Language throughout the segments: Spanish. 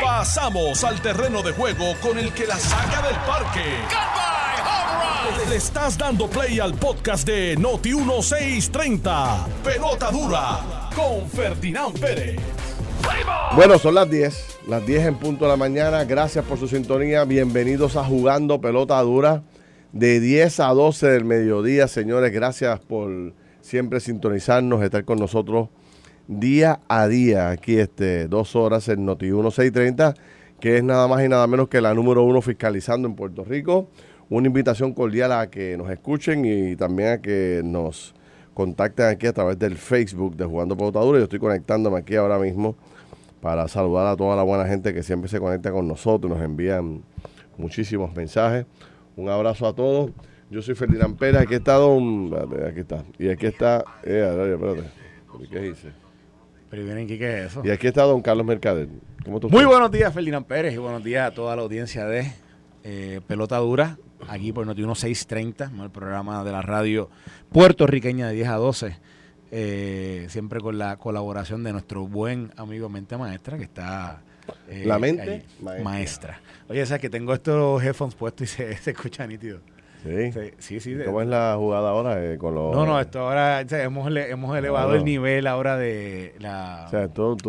Pasamos al terreno de juego con el que la saca del parque. Le estás dando play al podcast de Noti 1630. Pelota dura con Ferdinand Pérez. Bueno, son las 10, las 10 en punto de la mañana. Gracias por su sintonía. Bienvenidos a Jugando Pelota Dura de 10 a 12 del mediodía, señores. Gracias por siempre sintonizarnos, estar con nosotros día a día. Aquí, este, dos horas en Noti 1630, que es nada más y nada menos que la número uno fiscalizando en Puerto Rico. Una invitación cordial a que nos escuchen y también a que nos contacten aquí a través del Facebook de Jugando Pelota Dura. Yo estoy conectándome aquí ahora mismo para saludar a toda la buena gente que siempre se conecta con nosotros, nos envían muchísimos mensajes. Un abrazo a todos. Yo soy Ferdinand Pérez, aquí está Don... Aquí está. Y aquí está... Eh, espérate. ¿Qué dice? Pero vienen aquí, ¿qué es eso? Y aquí está Don Carlos Mercader. ¿Cómo tú Muy buenos días, Ferdinand Pérez, y buenos días a toda la audiencia de eh, Pelota Dura, aquí por Noti 1630, el programa de la radio puertorriqueña de 10 a 12. Eh, siempre con la colaboración de nuestro buen amigo Mente Maestra, que está... Eh, la mente maestra. Oye, sabes que tengo estos headphones puestos y se, se escucha nítido. Sí. sí, sí. ¿Cómo es la jugada ahora eh, con los... No, no, esto ahora hemos, hemos elevado el nivel ahora de la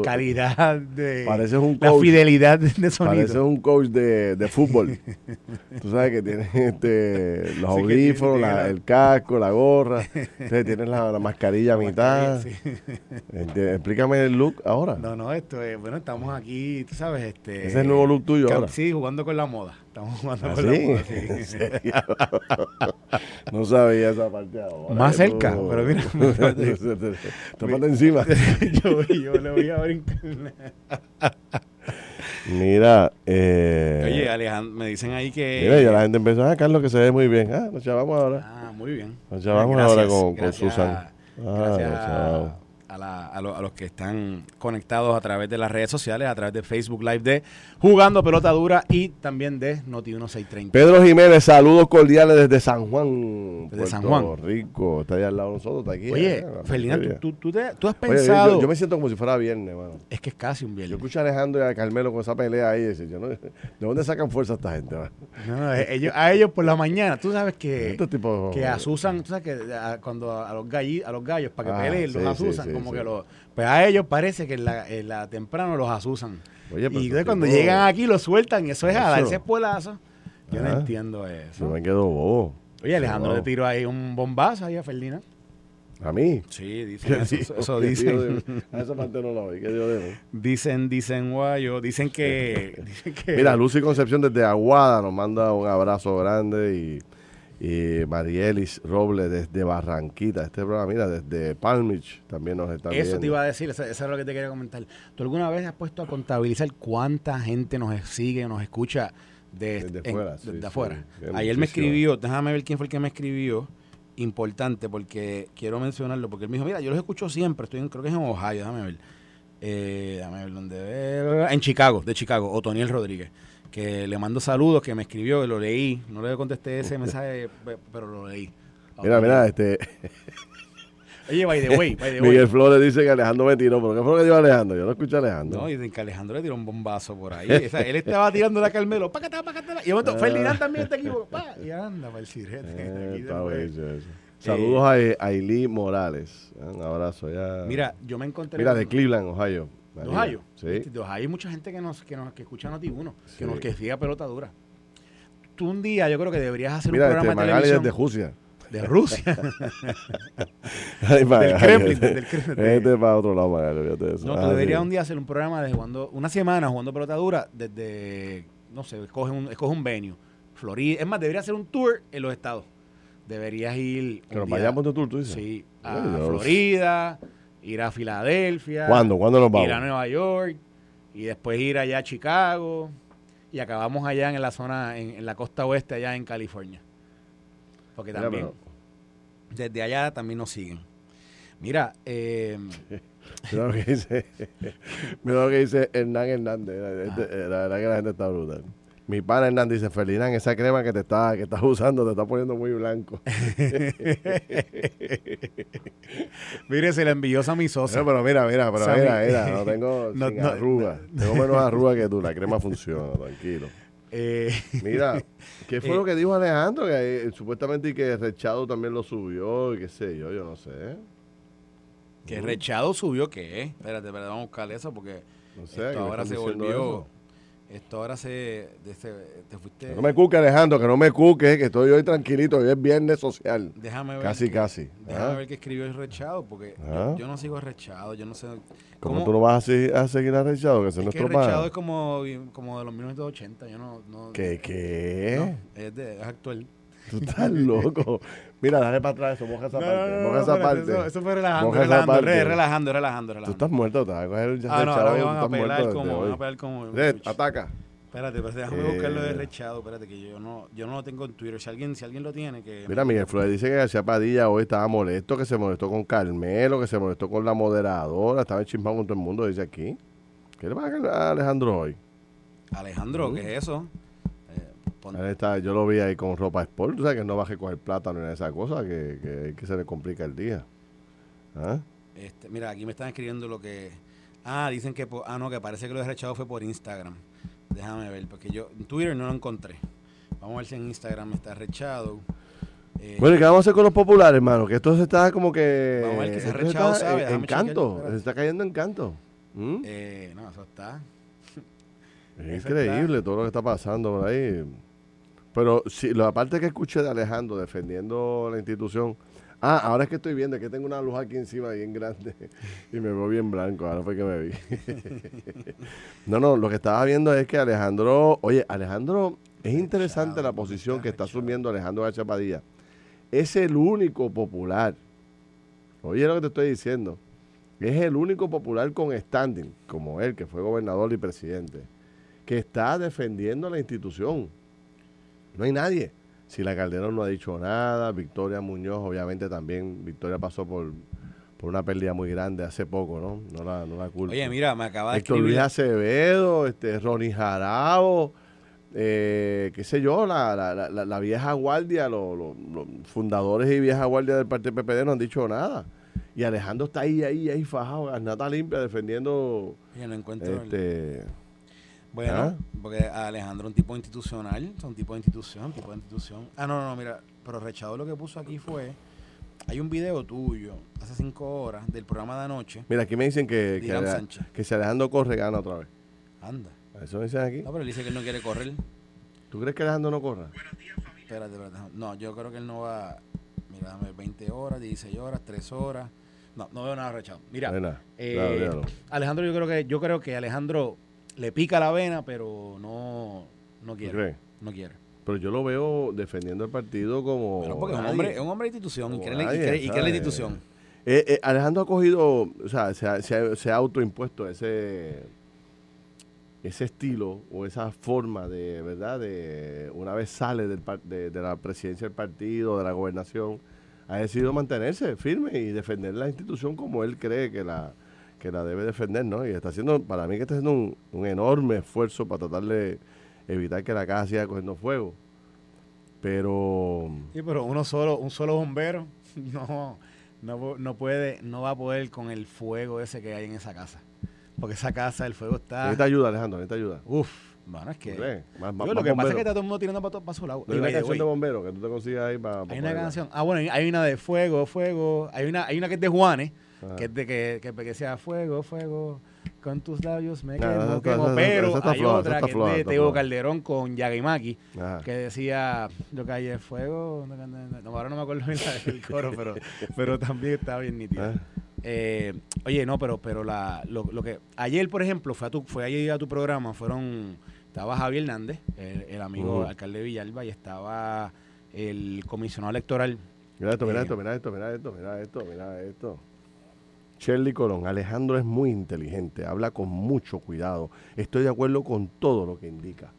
calidad de... un La fidelidad de sonido. Pareces un coach de, de fútbol. tú sabes que tienes este, los audífonos, el casco, la gorra. Entonces tienes la, mascarilla a mitad. Este, explícame el look ahora. No, no, esto es... Bueno, estamos aquí, tú sabes, este... Ese es el nuevo look tuyo ahora. Sí, jugando con la moda. Estamos jugando ¿Ah, con la moda, sí. no sabía esa parte ahora. Más cerca, pero mira. Tómate encima. yo, yo le voy a brincar. Mira, eh, Oye, Alejandro, me dicen ahí que. Mira, ya la gente empezó, ah, Carlos, que se ve muy bien. Ah, nos chavamos ahora. Ah, muy bien. Nos chavamos ahora con, con Susan. Ah, gracias a, los que están conectados a través de las redes sociales, a través de Facebook Live de Jugando Pelota Dura y también de Noti 1630. Pedro Jiménez, saludos cordiales desde San Juan. Desde San Juan. Rico, está ahí al lado de nosotros, está aquí. Oye, eh, Ferdinand, ¿tú, tú, tú, has pensado. yo, me siento como si fuera viernes, mano. Es que es casi un viernes. Yo escucho a Alejandro y a Carmelo con esa pelea ahí. Y yo, ¿De dónde sacan fuerza esta gente? No, eh, ellos, a ellos por la mañana, tú sabes que, que asusan, tú sabes que cuando a los, gallos, a los gallos para que ah, peleen, los asusan, como que los pues a ellos parece que en la, temprano los asusan. y entonces cuando llegan aquí los sueltan y eso es a darse espuelazo. Yo no entiendo eso. Yo me quedo bobo. Oye, Alejandro le tiró ahí un bombazo ahí a Ferdina. ¿A mí? Sí, dicen eso, eso dicen. A esa parte no la oí, ¿qué Dios Dicen, dicen guayo, dicen que, dicen que... Mira, Lucy Concepción desde Aguada nos manda un abrazo grande y y Marielis Robles desde Barranquita. Este programa, mira, desde Palmich también nos está Eso te iba a decir, eso, es lo que te quería comentar. ¿Tú alguna vez has puesto a contabilizar cuánta gente nos sigue, nos escucha desde afuera? Desde afuera. Ayer me escribió, déjame ver quién fue el que me escribió, importante, porque quiero mencionarlo, porque él me dijo, mira, yo los escucho siempre, estoy en, creo que es en Ohio, déjame ver. Eh, déjame ver dónde... En Chicago, de Chicago, Otoniel Rodríguez que le mando saludos, que me escribió, que lo leí. No le contesté ese mensaje, pero lo leí. Mira, mira, este... Oye, by the way, by the way. Miguel Flores dice que Alejandro me tiró. ¿Por qué fue lo que dio Alejandro? Yo no escuché a Alejandro. No, dicen que Alejandro le tiró un bombazo por ahí. él estaba tirando la Carmelo. Pácata, pácata. Y de momento, ah. Ferdinand también está aquí. y anda para el chirete. Eh, Saludos a Ailí Morales. Un abrazo. Ya. Mira, yo me encontré. Mira, de Cleveland, Ohio. ¿De Ohio? Sí. De Ohio hay mucha gente que nos, que nos que escucha Noti1, que nos que siga pelota dura. Tú un día yo creo que deberías hacer Mira, un programa este, de televisión. de Rusia. De Rusia. del Kremlin, del Kremlin. Este para otro lado, Magali, No, tú ah, deberías un día hacer un programa de jugando, una semana jugando pelota dura desde, no sé, escoge un, escoge un venue. Florida. Es más, deberías hacer un tour en los estados. Deberías ir. Que nos vayamos de tour, tú dices. Sí, a Florida ir a Filadelfia. ¿Cuándo? ¿Cuándo nos vamos? Ir a Nueva York y después ir allá a Chicago y acabamos allá en la zona, en, la costa oeste, allá en California. Porque también, desde allá también nos siguen. Mira, eh, mira lo que dice, mira lo que dice Hernán Hernández. La, verdad que la gente está brutal. Mi pana Hernán dice, Ferdinand, esa crema que te está, que estás usando te está poniendo muy blanco. Mire, se le envió a mi sosa. pero mira, mira, pero mira, mira, no tengo no, sin arruga. tengo menos arruga que tú, la crema funciona, tranquilo. Eh. Mira, ¿qué fue lo que dijo Alejandro? Que eh, supuestamente que Rechado también lo subió y qué sé yo, yo no sé. ¿Que Rechado subió qué? Espérate, espérate, vamos a buscar eso porque no sé, ahora se volvió... Esto ahora se, te fuiste. no me cuque, Alejandro, que no me cuque, que estoy hoy tranquilito, hoy es viernes social. Déjame ver. Casi, casi. Déjame ver que escribió el rechado, porque yo, no sigo rechado, yo no sé. ¿Cómo, tú no vas a seguir, a seguir a rechado? Que es, nuestro que rechado es como, como de los 1980, yo no. no ¿Qué? ¿Qué? es, de, es actual. Tú estás loco. Mira, dale para atrás eso, moja esa parte. moja esa parte. Eso, fue relajando, relajando, relajando, relajando, relajando, Tú estás muerto, te vas a coger el Ah, no, ahora me van a pelar como, van a pelar como... Red, ataca. Espérate, pero déjame buscarlo de eh. rechado, espérate, que yo no, yo no lo tengo en Twitter. Si alguien, si alguien lo tiene, que... Mira, Miguel Flores dice que García Padilla hoy estaba molesto, que se molestó con Carmelo, que se molestó con la moderadora, estaba chismado con todo el mundo, dice aquí. ¿Qué le va a Alejandro hoy? Alejandro, ¿qué es eso? Ahí está, yo lo vi ahí con ropa sport, o sea que no baje con el plátano ni esa cosa, que, que, se le complica el día. ¿Ah? Este, mira, aquí me están escribiendo lo que... Ah, dicen que... Ah, no, que parece que lo he rechado fue por Instagram. Déjame ver, porque yo en Twitter no lo encontré. Vamos a ver si en Instagram está rechado. Eh, bueno, ¿y qué vamos a hacer con los populares, hermano? Que esto se está como que... Vamos a ver que se ha rechado, ¿sabes? En, canto, se está cayendo en canto. ¿Mm? Eh, no, eso está... Es increíble todo lo que está pasando por ahí. Pero si la parte que escuché de Alejandro defendiendo la institución. Ah, ahora es que estoy viendo que tengo una luz aquí encima bien grande y me veo bien blanco. Ahora fue que me vi. no, no, lo que estaba viendo es que Alejandro. Oye, Alejandro, es interesante la posición que está asumiendo Alejandro García Padilla. Es el único popular. Oye, lo que te estoy diciendo. Es el único popular con standing, como él, que fue gobernador y presidente, que está defendiendo la institución no hay nadie. Si la Calderón no ha dicho nada, Victoria Muñoz, obviamente también, Victoria pasó por, por una pérdida muy grande hace poco, ¿no? No la, no la culpa. Oye, mira, me acaba de Héctor Luis Acevedo, este, Ronnie Jarabo, eh, qué sé yo, la, la, la, vieja guardia, los, fundadores y vieja guardia del Partido PPD no han dicho nada. Y Alejandro está ahí, ahí, ahí fajado, garnata limpia, defendiendo... Ya no encuentro este, bueno, ¿Ah? porque Alejandro es un tipo institucional, es un tipo de institución, tipo de institución. Ah, no, no, mira, pero Rechado lo que puso aquí fue, hay un video tuyo hace cinco horas del programa de anoche. Mira, aquí me dicen que, que, si Alejandro corre, gana otra vez. Anda. ¿Eso me dicen aquí? No, pero él dice que él no quiere correr. ¿Tú crees que Alejandro no corra? Buenos días, familia. Espérate, espérate. No, yo creo que él no va, mira, dame 20 horas, 16 horas, 3 horas. No, no veo nada rechado. Mira, eh, Alejandro, yo creo que yo creo que Alejandro le pica la vena, pero no, no quiere. No quiere. Pero yo lo veo defendiendo el partido como. Bueno, porque es un hombre, es un hombre de institución y quiere, la institución. Eh, eh, Alejandro ha cogido, o sea, se ha, se ha, autoimpuesto ese ese estilo o esa forma de, ¿verdad? De una vez sale del, de, de, la presidencia del partido, de la gobernación, ha decidido mantenerse firme y defender la institución como él cree que la, que la debe defender, ¿no? Y está haciendo, para mí que está haciendo un, enorme esfuerzo para tratar de evitar que la casa siga cogiendo fuego. Pero... Sí, pero uno solo, un solo bombero no, no, no puede, no va a poder con el fuego ese que hay en esa casa. Porque esa casa, el fuego está... Necesita ayuda, Alejandro, necesita ayuda. Uf, bueno, es que... lo que pasa es que está todo el mundo tirando para, para su lado. Hay una canción de bombero que tú te consigas ahí para... hay una canción... Ah, bueno, hay una de fuego, fuego. Hay una, hay una que es de Juanes que es de que, que, sea fuego, fuego, con tus labios me quemo, quemo. Pero hay otra que es de Teo Calderón con Yagimaki, que decía, yo caí fuego, no, ahora no me acuerdo bien del coro, pero, pero también estaba bien nítido. Ah. Eh, oye, no, pero, pero la, lo, lo, que ayer, por ejemplo, fue a tu, fue ayer a tu programa, fueron, estaba Javier Hernández, el, amigo alcalde de Villalba, y estaba el comisionado electoral. Mira esto, mira eh, esto, mira esto, mira esto, mira esto, mira esto. Shirley Colón, Alejandro es muy inteligente, habla con mucho cuidado. Estoy de acuerdo con todo lo que indica.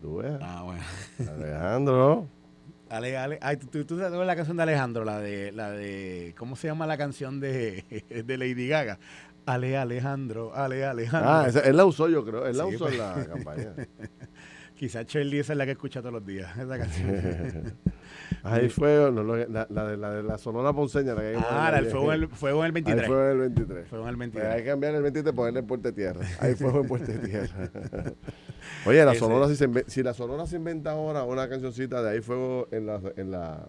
¿Tú ves? Ah, bueno. Alejandro. Ale, ale, ay, ¿tú, tú, sabes la canción de Alejandro, la de, la de, ¿cómo se llama la canción de, de Lady Gaga? Ale Alejandro, Ale Alejandro. Ah, esa, él la usó yo creo, él la usó en la campaña. Quizás Shirley esa es la que escucha todos los días, esa canción. Ahí fue la, la, de, la, de la Sonora Ponceña. La que ah, el fuego, en el, fuego en el 23. Ahí fue en el 23. Fuego en el 23. Pues hay que cambiar el 23 y ponerle en Puerto Tierra. Ahí fuego en Puerto Tierra. Oye, la Sonora, si, se, si la Sonora se inventa ahora una cancioncita de Ahí Fuego en la... En la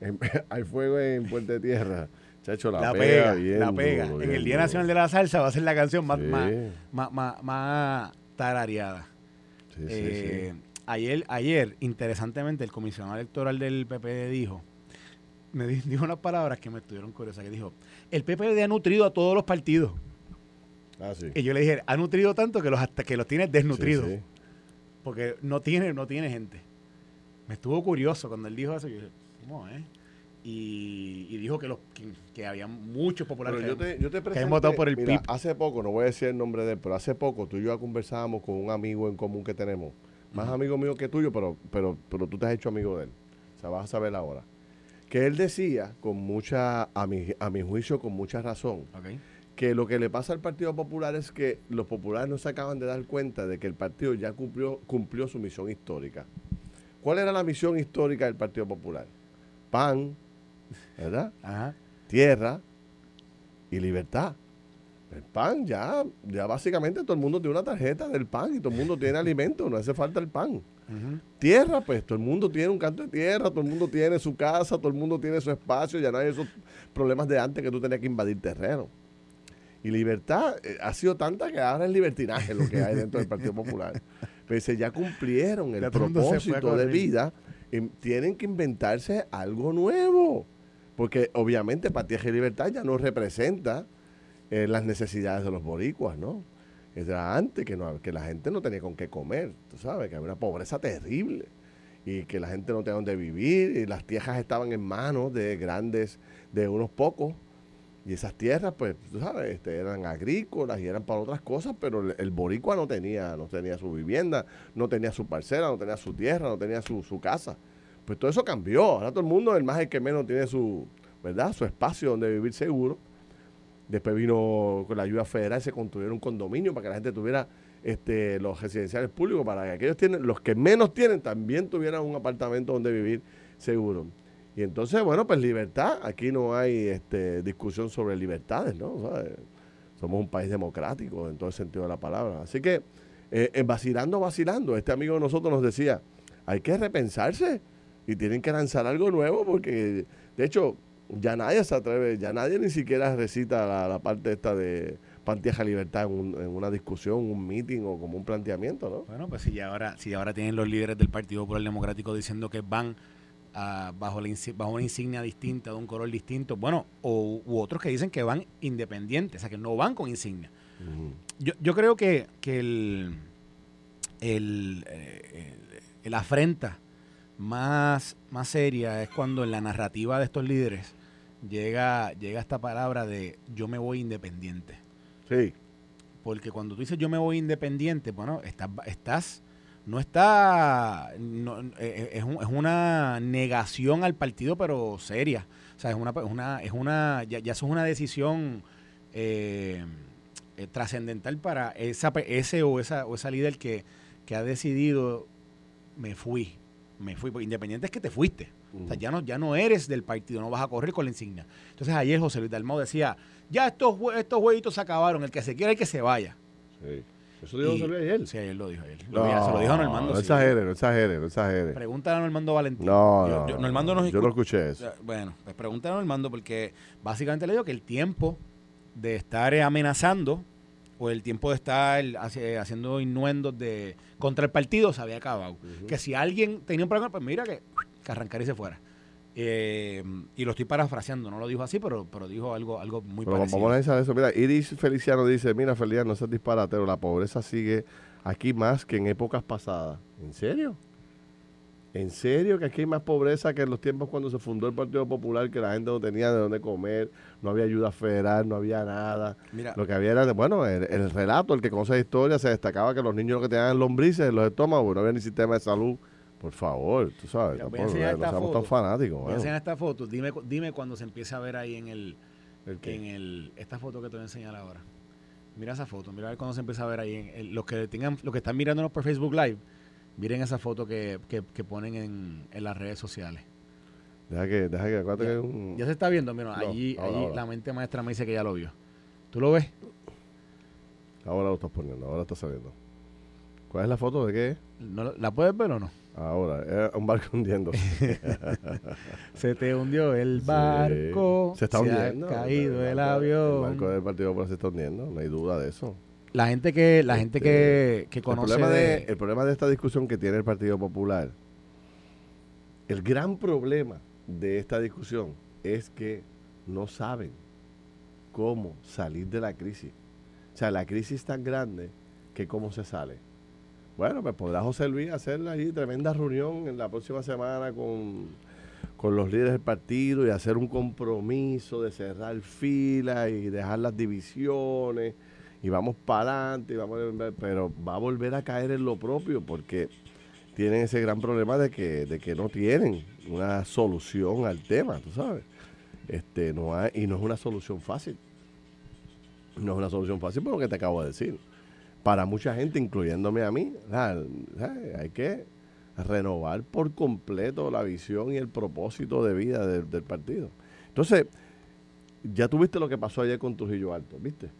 hay fuego en Puerto Tierra. Chacho, la, la pega, bien La pega. en el Día Nacional de la Salsa va a ser la canción más, más, más, más, tarareada. Sí, sí, eh, ayer, ayer, interesantemente, el comisionado electoral del PPD dijo, me dijo unas palabras que me estuvieron curiosas, que dijo, el PPD ha nutrido a todos los partidos. Ah, sí. Y yo le dije, ha nutrido tanto que los hasta que los tiene desnutridos. Porque no tiene, no tiene gente. Me estuvo curioso cuando él dijo eso. Yo dije, ¿cómo, eh? Y, dijo que, los, que, había muchos populares yo te, yo te que habían votado por el mira, Hace poco, no voy a decir el nombre de él, pero hace poco tú y yo conversábamos con un amigo en común que tenemos más amigo mío que tuyo, pero, pero, pero tú te has hecho amigo de él. O sea, vas a saber ahora. Que él decía, con mucha, a mi, a mi juicio, con mucha razón, que lo que le pasa al Partido Popular es que los populares no se acaban de dar cuenta de que el partido ya cumplió, cumplió su misión histórica. ¿Cuál era la misión histórica del Partido Popular? Pan, ¿verdad? Tierra y libertad. El pan, ya, ya básicamente todo el mundo tiene una tarjeta del pan y todo el mundo tiene alimento, no hace falta el pan. Tierra, pues todo el mundo tiene un canto de tierra, todo el mundo tiene su casa, todo el mundo tiene su espacio, ya no hay esos problemas de antes que tú tenías que invadir terreno. Y libertad eh, ha sido tanta que ahora es libertinaje lo que hay dentro del Partido Popular. Pero se ya cumplieron el propósito de vida, y tienen que inventarse algo nuevo. Porque obviamente y Libertad ya no representa eh, las necesidades de los boricuas, ¿no? Era antes que, no, que la gente no tenía con qué comer, tú sabes, que había una pobreza terrible y que la gente no tenía dónde vivir y las tierras estaban en manos de grandes, de unos pocos. Y esas tierras, pues, tú sabes, este, eran agrícolas y eran para otras cosas, pero el, boricua no tenía, no tenía su vivienda, no tenía su parcela, no tenía su tierra, no tenía su, su casa. Pues todo eso cambió. Ahora todo el mundo, el más el que menos, tiene su, ¿verdad? Su espacio donde vivir seguro Después vino con la ayuda federal, se construyeron un condominio para que la gente tuviera este, los residenciales públicos, para que aquellos tienen, los que menos tienen también tuvieran un apartamento donde vivir seguro. Y entonces, bueno, pues libertad, aquí no hay este, discusión sobre libertades, ¿no? Somos un país democrático en todo el sentido de la palabra. Así que, eh, vacilando, vacilando, este amigo de nosotros nos decía, hay que repensarse y tienen que lanzar algo nuevo porque, de hecho, ya nadie se atreve, ya nadie ni siquiera recita la, parte esta de Pantieja Libertad en, una discusión, un meeting o como un planteamiento, ¿no? Bueno, pues si ahora, si ahora tienen los líderes del Partido Popular Democrático diciendo que van bajo, la, bajo una insignia distinta, de un color distinto, bueno, o, u otros que dicen que van independientes, o sea, que no van con insignia. yo, yo creo que, que el, el, eh, el, afrenta más, más seria es cuando en la narrativa de estos líderes llega, llega esta palabra de yo me voy independiente. Sí. Porque cuando tú dices yo me voy independiente, bueno, estás, estás no está, no, eh, eh, es, es, una negación al partido, pero seria. O sea, es una, una es una, ya, ya eso es una decisión eh, trascendental para esa, ese o esa, o esa líder que, que ha decidido, me fui, me fui. Porque independiente es que te fuiste. O sea, ya no, ya no eres del partido, no vas a correr con la insignia. Entonces ayer José Luis Dalmau decía, ya estos, estos jueguitos se acabaron, el que se quiera hay que se vaya. Sí. ¿Eso dijo José Luis ayer? Sí, ayer lo dijo ayer. No, se lo dijo a Normando. No exagere, no exagere, no exagere. Pregúntale a Normando Valentín. No, no, yo, Normando nos yo no escuché eso. Bueno, pues pregúntale a Normando porque básicamente le digo que el tiempo de estar amenazando o el tiempo de estar haciendo innuendos de contra el partido se había acabado. Que si alguien tenía un problema, pues mira que, que arrancar y se fuera. Eh, y lo estoy parafraseando, no lo dijo así, pero, pero dijo algo, algo muy parecido. Vamos a eso. Mira, Iris Feliciano dice, mira Feliciano, no seas disparatero, la pobreza sigue aquí más que en épocas pasadas. ¿En serio? ¿En serio que aquí hay más pobreza que en los tiempos cuando se fundó el Partido Popular, que la gente no tenía de dónde comer, no había ayuda federal, no había nada? Mira, lo que había era, bueno, el, relato, el que conoce la historia, se destacaba que los niños lo que tenían lombrices en los estómagos, no había ni sistema de salud por favor, tú sabes, no, somos tan fanáticos. Voy a enseñar esta foto. Dime, dime cuando se empieza a ver ahí en el, en el esta foto que te voy a enseñar ahora. Mira esa foto, mira a ver cuando se empieza a ver ahí en los que tengan los que están mirándonos por Facebook Live. Miren esa foto que, ponen en, las redes sociales. Deja que, deja que, ya, que un... ya se está viendo, mira, allí, allí la mente maestra me dice que ya lo vio. ¿Tú lo ves? Ahora lo estás poniendo, ahora está saliendo. ¿Cuál es la foto de qué? ¿No, ¿La puedes ver o no? Ahora, un barco hundiendo. se te hundió el barco. Se está hundiendo. Ha caído el, avión. El barco del Partido Popular se está hundiendo, no hay duda de eso. La gente que, la gente que, este, conoce. El problema de, el problema de esta discusión que tiene el Partido Popular, el gran problema de esta discusión es que no saben cómo salir de la crisis. O sea, la crisis es tan grande que cómo se sale. Bueno, pues podrá José Luis hacer ahí tremenda reunión en la próxima semana con, los líderes del partido y hacer un compromiso de cerrar filas y dejar las divisiones y vamos para adelante, pero va a volver a caer en lo propio porque tienen ese gran problema de que, de que no tienen una solución al tema, tú sabes. Este, no hay, y no es una solución fácil. No es una solución fácil por lo que te acabo de decir para mucha gente, incluyéndome a mí, hay que renovar por completo la visión y el propósito de vida del partido. Entonces, ya tuviste lo que pasó ayer con Trujillo Alto, ¿viste?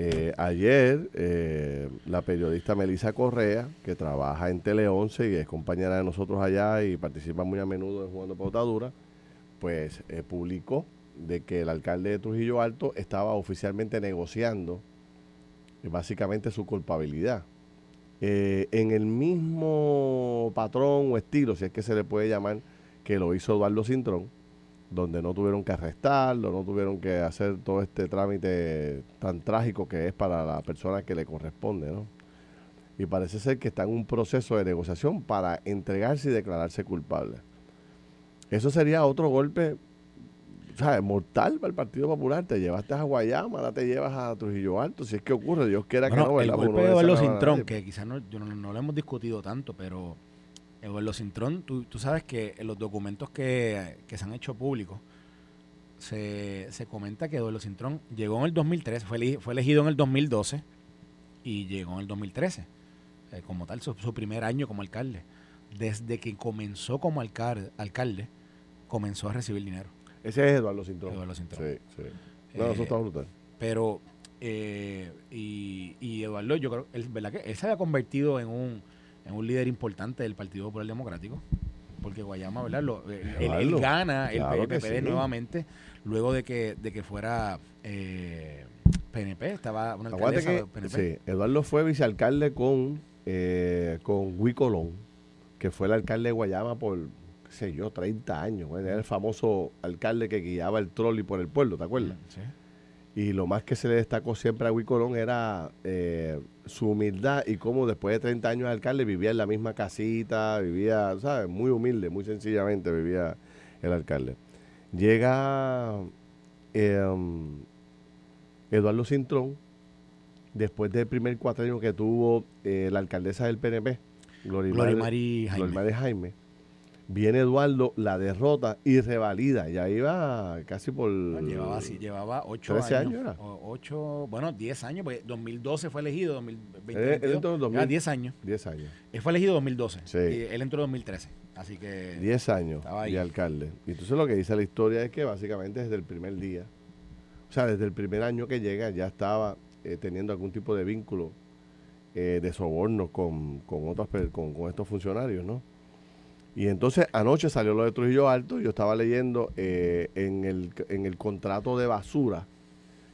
Eh, ayer, eh, la periodista Melissa Correa, que trabaja en Tele 11 y es compañera de nosotros allá y participa muy a menudo en Jugando Pautadura, pues eh, publicó de que el alcalde de Trujillo Alto estaba oficialmente negociando básicamente su culpabilidad. Eh, en el mismo patrón o estilo, si es que se le puede llamar, que lo hizo Eduardo Cintrón, donde no tuvieron que arrestarlo, no tuvieron que hacer todo este trámite tan trágico que es para la persona que le corresponde, ¿no? Y parece ser que está en un proceso de negociación para entregarse y declararse culpable. Eso sería otro golpe sea, mortal para el Partido Popular. Te llevaste a Guayama, ahora te llevas a Trujillo Alto. Si es que ocurre, Dios quiera que no. El golpe de Eduardo Cintrón, que quizás no, no, lo hemos discutido tanto, pero Eduardo Cintrón, tú, tú sabes que en los documentos que, se han hecho públicos, se, se comenta que Eduardo Cintrón llegó en el 2013, fue, fue elegido en el 2012 y llegó en el 2013, eh, como tal, su, su, primer año como alcalde. Desde que comenzó como alcalde, alcalde, comenzó a recibir dinero. Ese es Eduardo Cintrón. Eduardo Cintrón. Sí, sí. No, eso está brutal. Pero, eh, y, y, Eduardo, yo creo, él, ¿verdad que él se había convertido en un, en un líder importante del Partido Popular Democrático? Porque Guayama, ¿verdad? Lo, él, gana el PPD nuevamente luego de que, de que fuera eh, PNP, estaba una alcaldesa que, PNP. Sí, Eduardo fue vicealcalde con, eh, con Colón, que fue el alcalde de Guayama por sé yo, 30 años. Era el famoso alcalde que guiaba el trolley por el pueblo, ¿te acuerdas? Sí. Y lo más que se le destacó siempre a Huicolón era eh, su humildad y cómo después de 30 años de alcalde vivía en la misma casita, vivía, ¿sabes? Muy humilde, muy sencillamente vivía el alcalde. Llega em, Eduardo Cintrón, después del primer cuatrenio que tuvo eh, la alcaldesa del PNP, Glorimari Jaime. Jaime Viene Eduardo, la derrota y revalida. Ya iba casi por. llevaba, sí, llevaba 8 años. años 8, bueno, 10 años, porque 2012 fue elegido, 2020. Eh, él entró en 2000, 10 años. 10 años. Él fue elegido en 2012. Sí. Y él entró en 2013. Así que. 10 años y alcalde. Y entonces lo que dice la historia es que básicamente desde el primer día, o sea, desde el primer año que llega, ya estaba eh, teniendo algún tipo de vínculo eh, de soborno con, con, otros, con, con estos funcionarios, ¿no? Y entonces anoche salió lo de Trujillo Alto, yo estaba leyendo eh, en, el, en el contrato de basura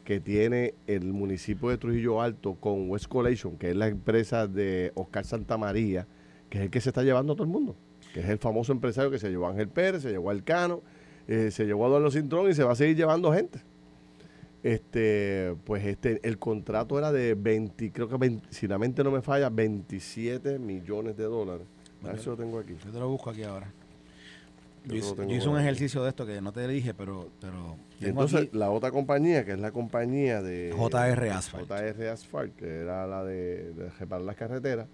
que tiene el municipio de Trujillo Alto con West Collation, que es la empresa de Oscar Santamaría, que es el que se está llevando a todo el mundo, que es el famoso empresario que se llevó a Ángel Pérez, se llevó a Elcano, eh, se llevó a Eduardo Cintrón y se va a seguir llevando gente. Este, pues este, el contrato era de 20, creo que si la mente no me falla, 27 millones de dólares eso lo tengo aquí. Yo te lo busco aquí ahora. Yo, hice, un ejercicio de esto que no te dije, pero... pero entonces, la otra compañía, que es la compañía de... JR Asphalt. JR Asphalt, que era la de, reparar las carreteras,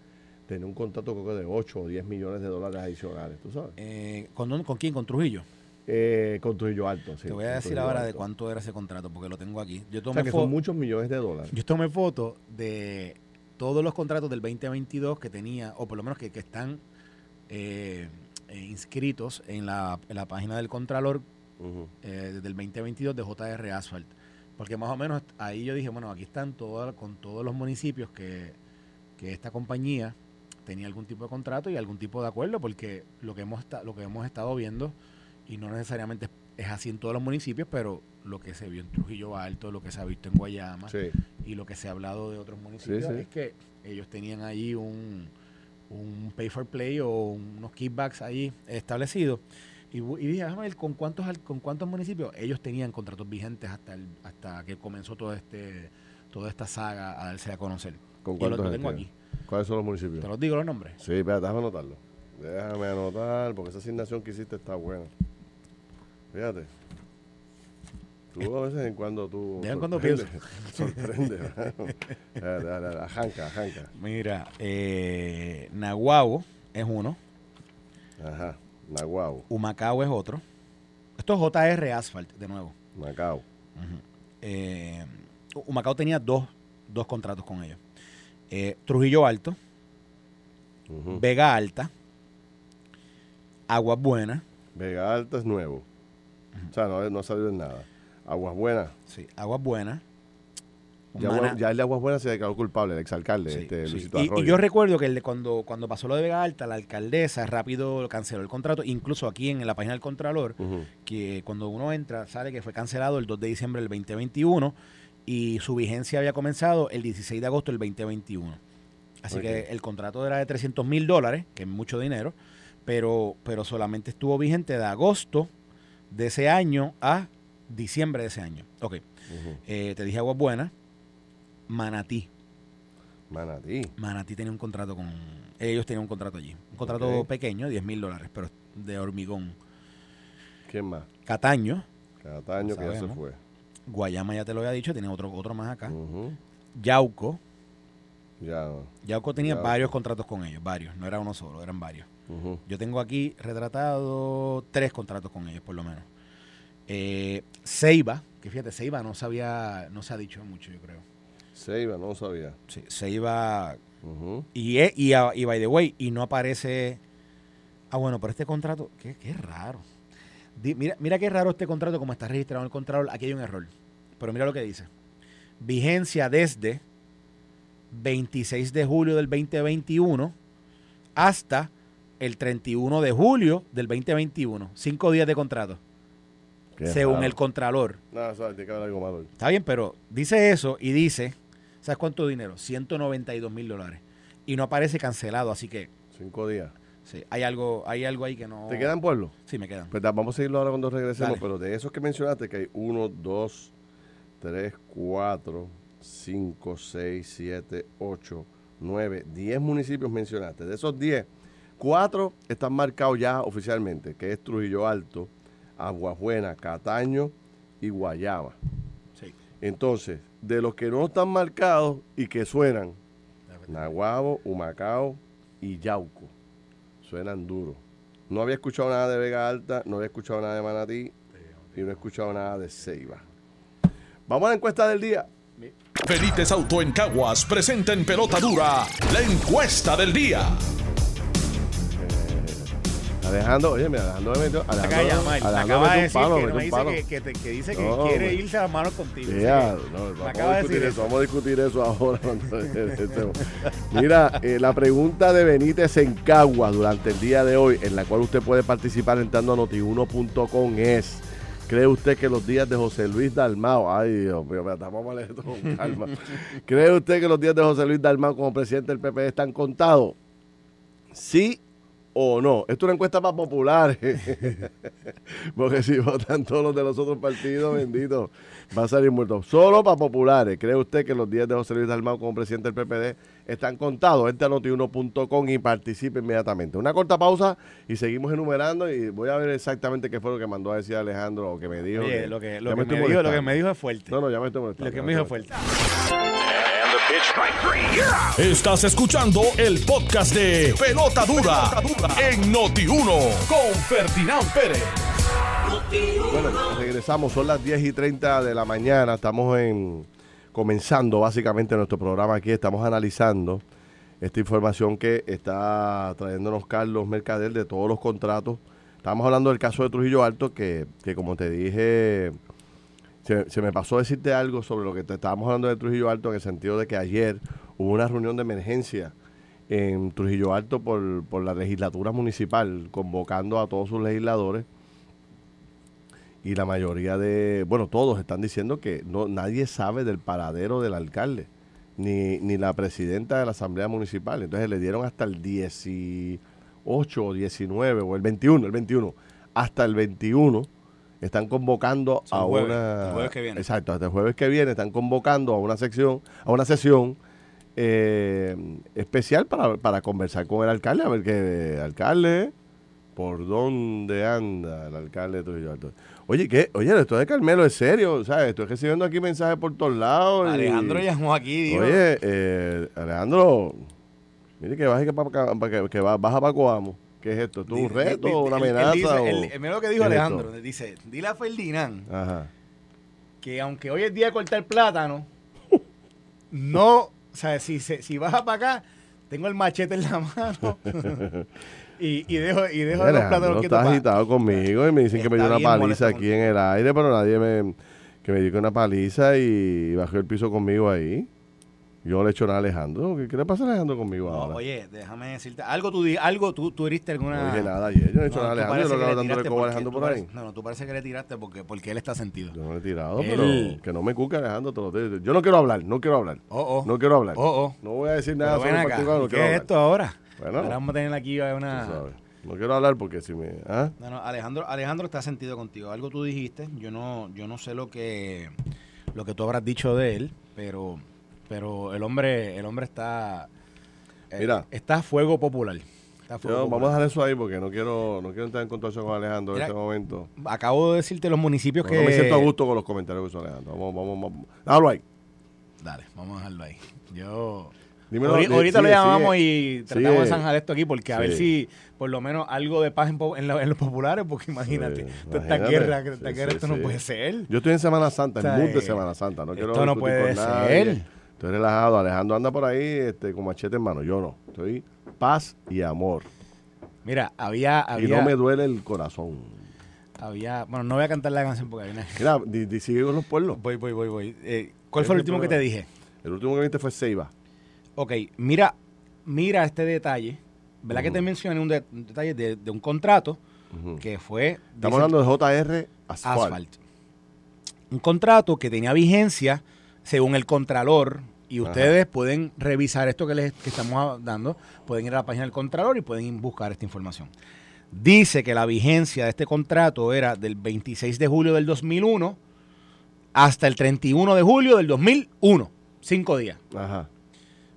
tenía un contrato creo que de 8 o 10 millones de dólares adicionales, ¿tú sabes? Eh, ¿con, ¿con, quién? ¿Con Trujillo? Eh, con Trujillo Alto, sí. Te voy a decir ahora de cuánto era ese contrato, porque lo tengo aquí. Yo tomé o sea, que son muchos millones de dólares. Yo tomé fotos de todos los contratos del 2022 que tenía, o por lo menos que, están eh, eh, inscritos en la, página del Contralor del 2022 de JR Asphalt. Porque más o menos ahí yo dije, bueno, aquí están todos con todos los municipios que, que esta compañía tenía algún tipo de contrato y algún tipo de acuerdo, porque lo que hemos, lo que hemos estado viendo, y no necesariamente es así en todos los municipios, pero lo que se vio en Trujillo Alto, lo que se ha visto en Guayama y lo que se ha hablado de otros municipios es que ellos tenían ahí un, un pay for play o unos kickbacks ahí establecidos. Y, y dije, déjame ver con cuántos, con cuántos municipios ellos tenían contratos vigentes hasta el, hasta que comenzó todo este toda esta saga a darse a conocer. ¿Con cuántos lo tengo aquí. ¿Cuáles son los municipios? ¿Te los digo los nombres? Sí, espérate, déjame anotarlo. Déjame anotar, porque esa asignación que hiciste está buena. Fíjate. Tú a veces en cuando tú. De cuando piensas. Sorprende. Ajanca, ajanca. Mira, eh, Nahuabo es uno. Ajá, Nahuabo. Humacao es otro. Esto es JR Asphalt, de nuevo. Macao. eh, Humacao tenía dos, dos contratos con ellos. Eh, Trujillo Alto, Vega Alta, Aguas Buenas. Vega Alta es nuevo. O sea, no, no ha salido en nada. Aguas Buenas. Sí, Aguas Buenas. Ya, el de Aguas Buenas se declaró culpable, el exalcalde, este, y, yo recuerdo que cuando, cuando pasó lo de Vega Alta, la alcaldesa rápido canceló el contrato, incluso aquí en la página del Contralor, que cuando uno entra, sale que fue cancelado el 2 de diciembre del 2021 y su vigencia había comenzado el 16 de agosto del 2021. Así que el contrato era de 300 mil dólares, que es mucho dinero, pero, pero solamente estuvo vigente de agosto de ese año a diciembre de ese año. Ok. Eh, te dije Aguas Buenas. Manatí. Manatí. Manatí tenía un contrato con. Ellos tenían un contrato allí. Un contrato pequeño, 10 mil dólares, pero de hormigón. ¿Quién más? Cataño. Cataño, que ya se fue. Guayama, ya te lo había dicho, tiene otro, otro más acá. Yauco. Ya. Yauco tenía varios contratos con ellos, varios. No era uno solo, eran varios. Yo tengo aquí retratado tres contratos con ellos, por lo menos. Eh, Ceiba, que fíjate, Ceiba no sabía, no se ha dicho mucho, yo creo. Ceiba, no sabía. Sí, Ceiba. y, y, y, by the way, y no aparece. Ah, bueno, pero este contrato, qué, qué raro. mira, mira qué raro este contrato, como está registrado en el contrato. Aquí hay un error. Pero mira lo que dice. Vigencia desde 26 de julio del 2021 hasta el 31 de julio del 2021. Cinco días de contrato según el Contralor. No, eso tiene que haber algo malo. Está bien, pero dice eso y dice, ¿sabes cuánto dinero? 192 mil dólares. Y no aparece cancelado, así que... Cinco días. Sí, hay algo, hay algo ahí que no... ¿Te quedan pueblos? Sí, me quedan. Pues vamos a seguirlo ahora cuando regresemos, pero de esos que mencionaste, que hay uno, dos, tres, cuatro, cinco, seis, siete, ocho, nueve, diez municipios mencionaste. De esos diez, cuatro están marcados ya oficialmente, que es Trujillo Alto, Aguajuena, Cataño y Guayama. Entonces, de los que no están marcados y que suenan, Nahuabo, Humacao y Yauco, suenan duros. No había escuchado nada de Vega Alta, no había escuchado nada de Manatí y no he escuchado nada de Ceiba. Vamos a la encuesta del día. Felites Auto en Caguas presenta en pelota dura la encuesta del día. Alejandro, oye, mira, Alejandro me metió. Alejandro, acaba de decir que, me dice que, que, que, dice que quiere irse a las manos contigo. No, vamos, a discutir eso, vamos a discutir eso ahora. mira, eh, la pregunta de Benítez en Cagua durante el día de hoy, en la cual usted puede participar entrando a notiuno.com es. ¿Cree usted que los días de José Luis Dalmao, ay Dios mío, vamos a leer esto con calma. ¿Cree usted que los días de José Luis Dalmao como presidente del PP están contados? Sí o no. Esto es una encuesta para populares. Porque si votan todos los de los otros partidos, bendito, va a salir muerto. Solo para populares. ¿Cree usted que los días de José Luis Dalmau como presidente del PPD están contados? Entre a notiuno.com y participe inmediatamente. Una corta pausa y seguimos enumerando y voy a ver exactamente qué fue lo que mandó a decir Alejandro o que me dijo. lo, que, lo, que me dijo, lo que me dijo es fuerte. No, no, ya me estoy molestando. Lo que me dijo es fuerte. Estás escuchando el podcast de Pelota Dura, en Noti1 con Ferdinand Pérez. Bueno, regresamos, son las 10 y 30 de la mañana, estamos en comenzando básicamente nuestro programa aquí, estamos analizando esta información que está trayéndonos Carlos Mercader de todos los contratos. Estamos hablando del caso de Trujillo Alto, que, que como te dije, se, me pasó decirte algo sobre lo que te estábamos hablando de Trujillo Alto, en el sentido de que ayer hubo una reunión de emergencia en Trujillo Alto por, por la legislatura municipal, convocando a todos sus legisladores y la mayoría de, bueno, todos están diciendo que no nadie sabe del paradero del alcalde, ni, ni la presidenta de la Asamblea Municipal. Entonces le dieron hasta el 18 o 19 o el 21, el 21, hasta el 21 están convocando a una el jueves que viene. Exacto, hasta el jueves que viene están convocando a una sección, a una sesión eh, especial para, para conversar con el alcalde, a ver qué alcalde, por dónde anda el alcalde de Trujillo Alto. Oye, ¿qué? Oye, esto de Carmelo es serio, ¿sabes? Estoy recibiendo aquí mensajes por todos lados. Alejandro llamó aquí, dijo. Oye, eh, Alejandro, mire que baja, que, que, baja para Coamo. ¿Qué es esto? ¿Tú un reto o una amenaza? El, lo que dijo Alejandro, dice, dile a Ferdinand que aunque hoy es día de cortar plátano, no, o sea, si, si baja para acá, tengo el machete en la mano. y, y dejo, y dejo los plátanos que está agitado conmigo y me dicen que me dio una paliza aquí en el aire, pero nadie me... que me dio una paliza y bajó el piso conmigo ahí. Yo le echo a Alejandro. ¿Qué, le pasa a Alejandro conmigo ahora? Oye, déjame decirte. Algo tú, algo tú, tú heriste alguna. No dije nada ayer. Yo no he hecho nada a Alejandro. Yo lo dándole como Alejandro por ahí. No, no, tú parece que le tiraste porque, porque él está sentido. Yo no le he tirado, pero que no me cuque Alejandro. Te lo Yo no quiero hablar, no quiero hablar. Oh, oh. No quiero hablar. Oh, oh. No voy a decir nada sobre particular. ¿Qué es esto ahora? Bueno. Ahora vamos a tener aquí una. No quiero hablar porque si me. ¿ah? No, no, Alejandro, Alejandro está sentido contigo. Algo tú dijiste. Yo no, yo no sé lo que, lo que tú habrás dicho de él, pero pero el hombre, el hombre está, eh, Mira, está a fuego popular. Vamos a dejar eso ahí porque no quiero, no quiero entrar en contacto con Alejandro en este momento. Acabo de decirte los municipios que. No me siento a gusto con los comentarios que hizo Alejandro. Vamos, vamos, vamos. Déjalo ahí. Dale, vamos a dejarlo ahí. Yo. ahorita, lo llamamos y tratamos de zanjar esto aquí porque a ver si por lo menos algo de paz en, los populares, porque imagínate, esta guerra, esta guerra esto no puede ser. Yo estoy en Semana Santa, en mood de Semana Santa. No quiero esto no puede ser. Estoy relajado. Alejandro anda por ahí este, con machete en mano. Yo no. Estoy paz y amor. Mira, había, había. Y no me duele el corazón. Había. Bueno, no voy a cantar la canción porque hay una. Mira, di, sigue con los pueblos. Voy, voy, voy, voy. Eh, ¿Cuál fue el último que te dije? El último que viste fue Ceiba. Ok, mira, mira este detalle. ¿Verdad que te mencioné un, detalle de, un contrato que fue. Estamos hablando de JR Asphalt. Un contrato que tenía vigencia según el Contralor, y ustedes pueden revisar esto que les estamos dando, pueden ir a la página del Contralor y pueden buscar esta información. Dice que la vigencia de este contrato era del 26 de julio del 2001 hasta el 31 de julio del 2001. Cinco días. Ajá.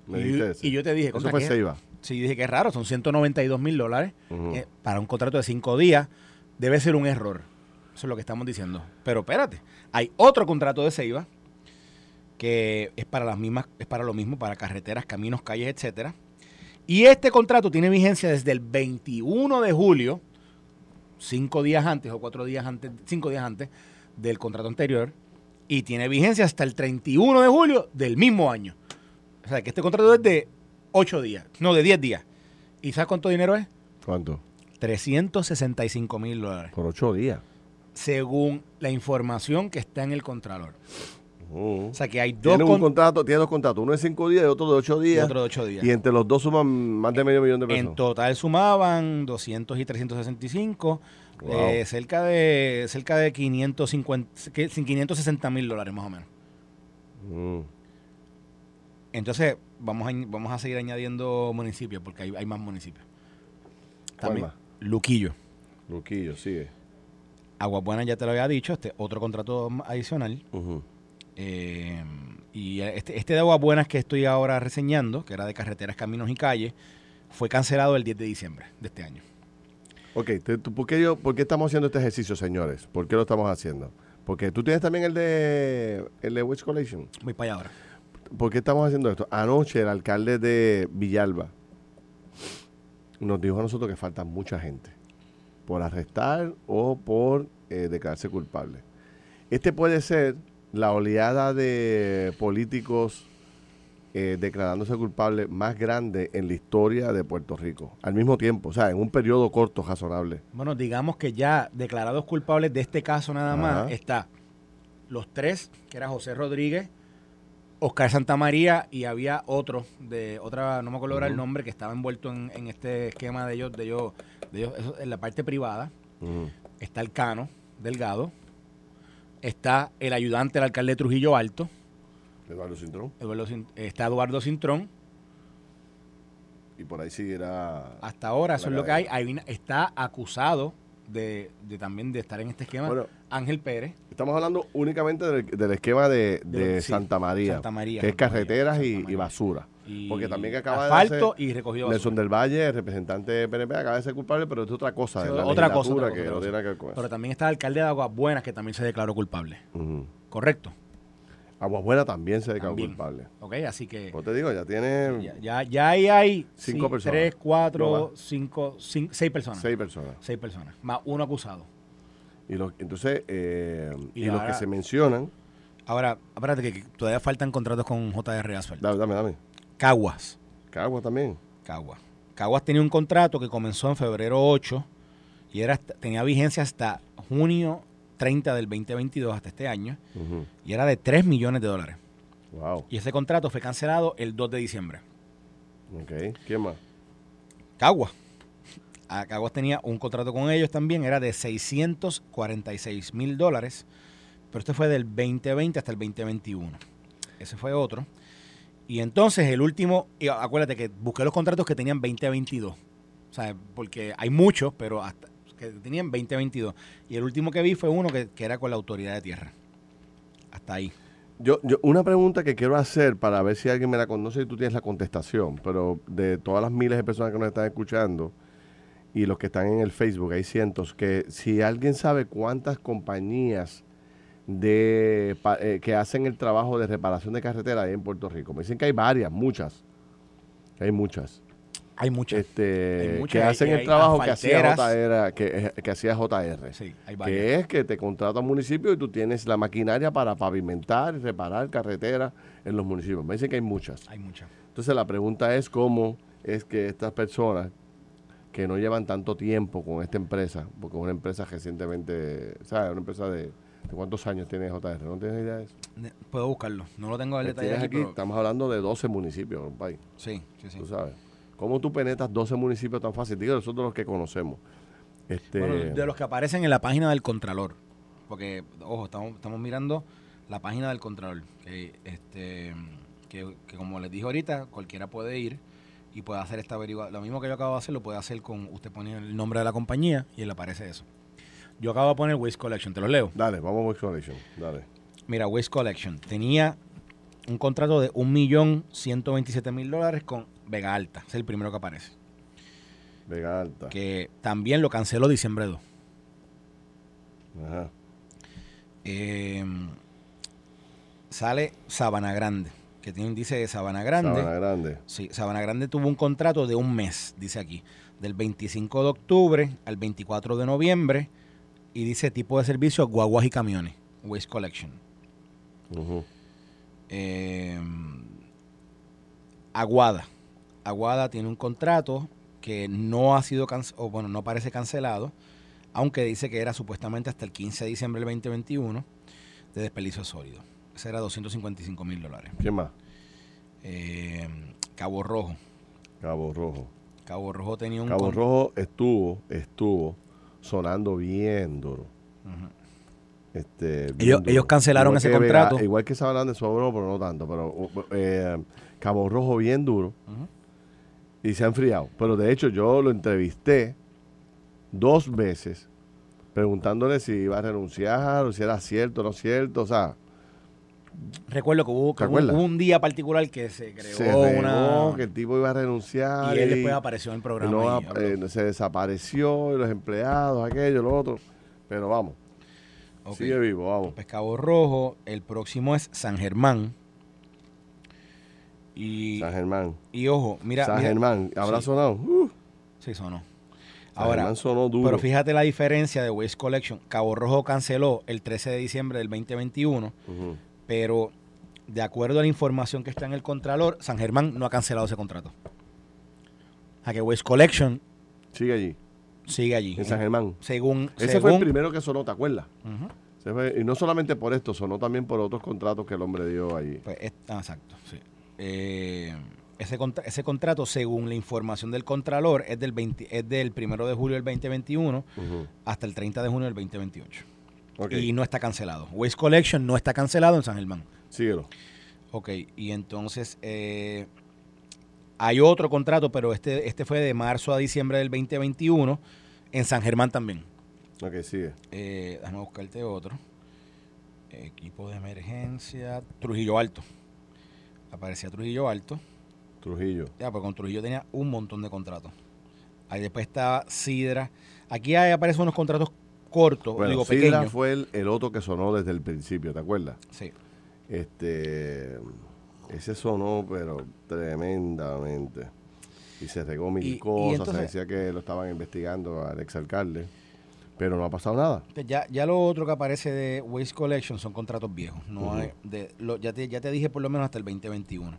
y, yo te dije, Eso fue se iba. Sí, dije que es raro, son 192 mil dólares eh, para un contrato de cinco días. Debe ser un error. Eso es lo que estamos diciendo. Pero espérate, hay otro contrato de Ceiba que es para las mismas, es para lo mismo, para carreteras, caminos, calles, etcétera. Y este contrato tiene vigencia desde el 21 de julio, cinco días antes o cuatro días antes, cinco días antes del contrato anterior, y tiene vigencia hasta el 31 de julio del mismo año. O sea que este contrato es de ocho días, no, de 10 días. ¿Y sabes cuánto dinero es? ¿Cuánto? 365 mil dólares. Por ocho días. Según la información que está en el Contralor. O sea que hay dos. Tiene un contrato, tiene dos contratos, uno de cinco días y otro de ocho días. Y otro de ocho días. Y entre los dos suman más de medio millón de pesos. En total sumaban 200 y 365, eh, cerca de cerca de 550, 560 mil dólares más o menos. Mm. Entonces, vamos a, vamos a seguir añadiendo municipios, porque hay, hay más municipios. También, Luquillo. Luquillo, sigue. Aguapuena ya te lo había dicho, este otro contrato adicional. Eh, y este, este, de Aguas Buenas que estoy ahora reseñando, que era de carreteras, caminos y calles, fue cancelado el 10 de diciembre de este año. Ok, ¿por qué, yo, ¿por qué estamos haciendo este ejercicio, señores? ¿Por qué lo estamos haciendo? Porque tú tienes también el de el de Witch Collection. Voy para allá ahora. ¿Por qué estamos haciendo esto? Anoche el alcalde de Villalba nos dijo a nosotros que falta mucha gente por arrestar o por eh, declararse culpable. Este puede ser la oleada de políticos eh, declarándose culpables más grande en la historia de Puerto Rico, al mismo tiempo, o sea, en un periodo corto, razonable. Bueno, digamos que ya declarados culpables de este caso nada más, está los tres, que era José Rodríguez, Oscar Santamaría y había otro de otra, no me acuerdo ahora el nombre, que estaba envuelto en, este esquema de ellos, de ellos, de ellos en la parte privada. Está el Cano Delgado, está el ayudante del alcalde de Trujillo Alto, Eduardo Cintrón. está Eduardo Cintrón. Y por ahí seguirá. Hasta ahora, eso es lo que hay. está acusado de, también de estar en este esquema Ángel Pérez. Estamos hablando únicamente del, esquema de, Santa, María, que es carreteras y, basura. Porque también que acaba asfalto de y recogido Nelson del Valle, el representante de PNP, acaba de ser culpable, pero es otra cosa. otra, cosa, que no tiene que ver con eso. Pero también está el alcalde de Aguas Buenas, que también se declaró culpable. Correcto. Aguabuena también se declaró culpable. Ok, así que. Pues te digo, ya tiene. Ya, ya, ahí hay. Cinco personas. Tres, cuatro, cinco, seis personas. Seis personas. Seis personas. Más uno acusado. Y lo, entonces, eh, y, los que se mencionan. Ahora, espérate que, todavía faltan contratos con JR Asphalt. Dame, dame, dame. Caguas. Caguas también. Caguas. Caguas tenía un contrato que comenzó en febrero 8 y era tenía vigencia hasta junio 30 del 2022 hasta este año y era de 3 millones de dólares. Wow. Y ese contrato fue cancelado el 2 de diciembre. Ok. ¿Quién más? Cagua. Ah, Caguas tenía un contrato con ellos también, era de 646 mil dólares, pero este fue del 2020 hasta el 2021. Ese fue otro. Y entonces el último, y acuérdate que busqué los contratos que tenían 2022. O sea, porque hay muchos, pero hasta, que tenían 2022. Y el último que vi fue uno que, era con la autoridad de tierra. Hasta ahí. Yo, yo, una pregunta que quiero hacer para ver si alguien me la conoce y tú tienes la contestación, pero de todas las miles de personas que nos están escuchando y los que están en el Facebook, hay cientos, que si alguien sabe cuántas compañías de eh, que hacen el trabajo de reparación de carretera ahí en Puerto Rico. Me dicen que hay varias, muchas. hay muchas. Hay muchas. Este, que hacen el trabajo que hacía JR, que, que hacía JR. Sí, hay Que es que te contrata un municipio y tú tienes la maquinaria para pavimentar y reparar carreteras en los municipios. Me dicen que hay muchas. Hay muchas. Entonces la pregunta es cómo es que estas personas que no llevan tanto tiempo con esta empresa, porque es una empresa recientemente, ¿sabes? Una empresa de, cuántos años tiene JR? ¿No tienes idea de eso? Puedo buscarlo, no lo tengo el detalle aquí. Estamos hablando de 12 municipios en un país. Sí, sí, sí. Tú sabes. ¿Cómo tú penetras 12 municipios tan fácil? Digo, nosotros los que conocemos. Este... de los que aparecen en la página del Contralor. Porque, ojo, estamos, estamos mirando la página del Contralor. Que, este, que, como les dije ahorita, cualquiera puede ir y puede hacer esta averiguación. Lo mismo que yo acabo de hacer, lo puede hacer con. Usted pone el nombre de la compañía y le aparece eso. Yo acabo de poner Waste Collection, te lo leo. Dale, vamos a Waste Collection. Dale. Mira, Waste Collection tenía un contrato de 1.127.000 dólares con Vega Alta. Es el primero que aparece. Vega Alta. Que también lo canceló diciembre 2. Ajá. Em, sale Sabana Grande, que tiene un dice de Sabana Grande. Sabana Grande. Sí, Sabana Grande tuvo un contrato de un mes, dice aquí, del 25 de octubre al 24 de noviembre, y dice tipo de servicio guaguas y camiones, Waste Collection. Em, Aguada. Aguada tiene un contrato que no ha sido o bueno, no parece cancelado, aunque dice que era supuestamente hasta el 15 de diciembre del 2021 de desperdicio sólido. Ese era 255 mil dólares. ¿Quién más? Eh, Cabo Rojo. Cabo Rojo. Cabo Rojo tenía un... Cabo Rojo estuvo, estuvo sonando bien duro. este, ellos, ellos, cancelaron ese contrato. igual que se hablan de su pero no tanto. Pero eh, Cabo Rojo bien duro y se ha enfriado. Pero de hecho yo lo entrevisté dos veces preguntándole si iba a renunciar o si era cierto o no cierto. O sea, Recuerdo que hubo, un día particular que se creó se una. que el tipo iba a renunciar. Y él después apareció en el programa. Eh, se desapareció, y los empleados, aquello, lo otro. Pero vamos. Sigue vivo, vamos. Pescado Rojo. El próximo es San Germán. Y, San Germán. Y ojo, mira. San Germán, ¿habrá sonado? Uh. Sí, sonó. Ahora, sonó duro. pero fíjate la diferencia de Waste Collection. Cabo Rojo canceló el 13 de diciembre del 2021, pero de acuerdo a la información que está en el Contralor, San Germán no ha cancelado ese contrato. A que Waste Collection sigue allí. Sigue allí. En San Germán. Según, Ese fue el primero que sonó, ¿te acuerdas? y no solamente por esto, sonó también por otros contratos que el hombre dio allí. Pues, ah, exacto, sí. Eh, ese, ese contrato, según la información del Contralor, es del, 20, es del 1 de julio del 2021 hasta el 30 de junio del 2028. Y no está cancelado. Waste Collection no está cancelado en San Germán. Síguelo. Ok, y entonces eh, hay otro contrato, pero este, este fue de marzo a diciembre del 2021 en San Germán también. Ok, sigue. Eh, déjame buscarte otro. Equipo de emergencia. Trujillo Alto. Aparecía Trujillo Alto. Trujillo. Ya, pues con Trujillo tenía un montón de contratos. Ahí después está Sidra. Aquí aparecen unos contratos cortos, digo Sidra fue el, el, otro que sonó desde el principio, ¿te acuerdas? Sí. Este, ese sonó, pero tremendamente. Y se regó mil cosas, se decía que lo estaban investigando al exalcalde, pero no ha pasado nada. Pues ya, ya lo otro que aparece de Waste Collection son contratos viejos. No hay, de, lo, ya, te, ya te dije por lo menos hasta el 2021.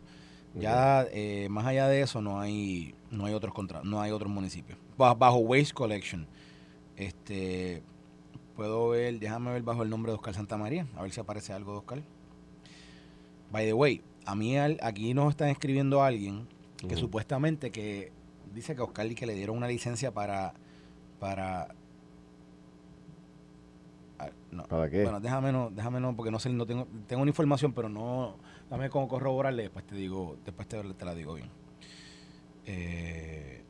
Ya eh, más allá de eso no hay no hay otros contratos, no hay otros municipios. Bajo, Waste Collection. Este puedo ver, déjame ver bajo el nombre de Oscar Santa María, a ver si aparece algo de Oscar. By the way, a mí aquí nos están escribiendo alguien que supuestamente que dice que Oscar y que le dieron una licencia para para ah, ¿Para qué? Bueno, déjame no, déjame no, porque no sé, no tengo, tengo una información, pero no, dame como corroborarle, después te digo, después te, te la digo bien. Eh,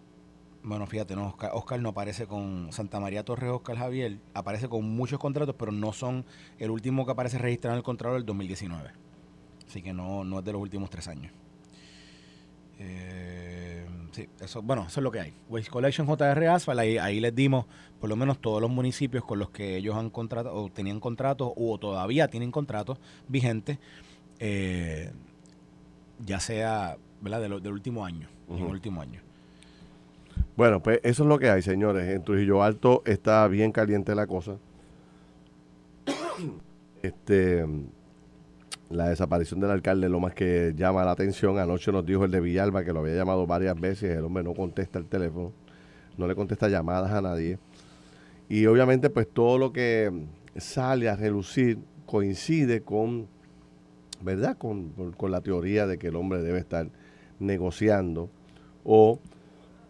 bueno, fíjate, no, Oscar, Oscar, no aparece con Santa María Torres Oscar Javier, aparece con muchos contratos, pero no son el último que aparece registrado en el contrato del 2019. Así que no, no es de los últimos tres años. Eh, sí, eso, bueno, eso es lo que hay. Waste Collection JR Asphalt, ahí, les dimos por lo menos todos los municipios con los que ellos han contratado, o tenían contratos, o todavía tienen contratos vigentes, eh, ya sea ¿verdad? del último año. último año. Bueno, pues eso es lo que hay, señores. En Trujillo Alto está bien caliente la cosa. este la desaparición del alcalde lo más que llama la atención. Anoche nos dijo el de Villalba que lo había llamado varias veces, el hombre no contesta el teléfono, no le contesta llamadas a nadie. Y obviamente pues todo lo que sale a relucir coincide con, ¿verdad? Con, con la teoría de que el hombre debe estar negociando o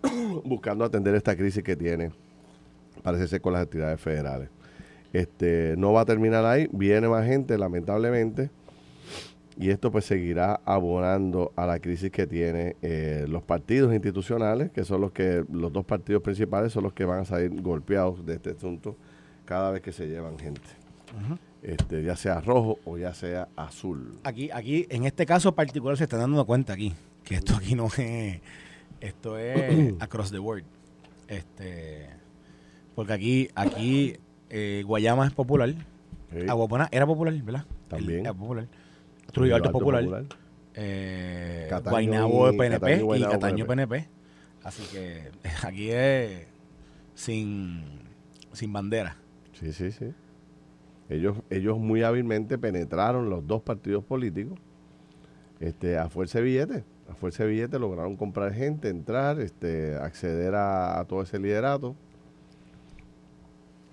buscando atender esta crisis que tiene, parece ser con las actividades federales. Este, no va a terminar ahí, viene más gente, lamentablemente y esto pues seguirá abonando a la crisis que tienen eh, los partidos institucionales, que son los que los dos partidos principales son los que van a salir golpeados de este asunto cada vez que se llevan gente. Este, ya sea rojo o ya sea azul. Aquí, aquí, en este caso particular se están dando cuenta aquí, que esto aquí no es, esto es across the world. Este, porque aquí, aquí eh, Guayama es popular. Aguapona era popular, ¿verdad? También. era popular. Trujillo Alto Popular, Eh, Guaynabo PNP y, Cataño PNP. Así que aquí es sin, sin bandera. Sí, sí, sí. Ellos, ellos muy hábilmente penetraron los dos partidos políticos este, a fuerza de billetes. A fuerza de billetes lograron comprar gente, entrar, este, acceder a, todo ese liderato.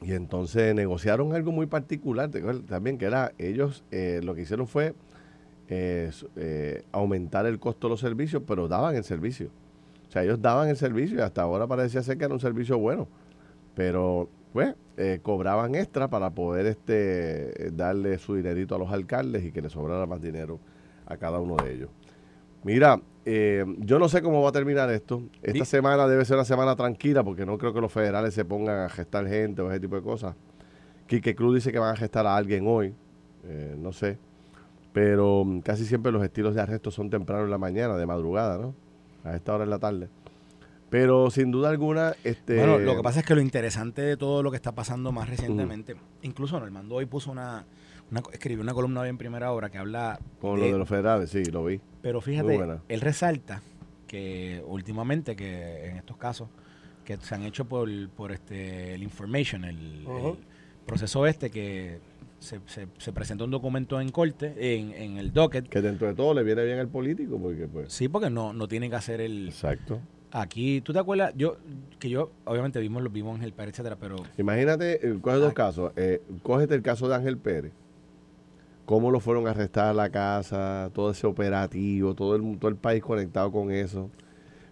Y entonces negociaron algo muy particular también, que era, ellos eh, lo que hicieron fue eh, aumentar el costo de los servicios, pero daban el servicio. O sea, ellos daban el servicio y hasta ahora parecía ser que era un servicio bueno. Pero, pues, eh, cobraban extra para poder este darle su dinerito a los alcaldes y que les sobrara más dinero a cada uno de ellos. Mira, eh, yo no sé cómo va a terminar esto. Esta semana debe ser una semana tranquila porque no creo que los federales se pongan a gestar gente o ese tipo de cosas. Quique Cruz dice que van a gestar a alguien hoy. no sé pero mm, casi siempre los estilos de arresto son temprano en la mañana, de madrugada, ¿no? A esta hora en la tarde. Pero sin duda alguna, este... Bueno, lo que pasa es que lo interesante de todo lo que está pasando más recientemente, incluso Normando hoy puso una, escribió una columna hoy en primera hora que habla... Con lo de los federales, sí, lo vi. Pero fíjate, él resalta que últimamente, que en estos casos, que se han hecho por, por este, el information, el, proceso este que se, se, presenta un documento en corte, en, en, el docket. Que dentro de todo le viene bien al político, porque pues... Sí, porque no, no tiene que hacer el... Exacto. Aquí, ¿tú te acuerdas? Yo, que yo, obviamente vimos, los vimos Ángel Pérez, etcétera, pero... Imagínate, eh, coge dos ah. casos. Eh, cógete el caso de Ángel Pérez. Cómo lo fueron a arrestar a la casa, todo ese operativo, todo el, todo el país conectado con eso.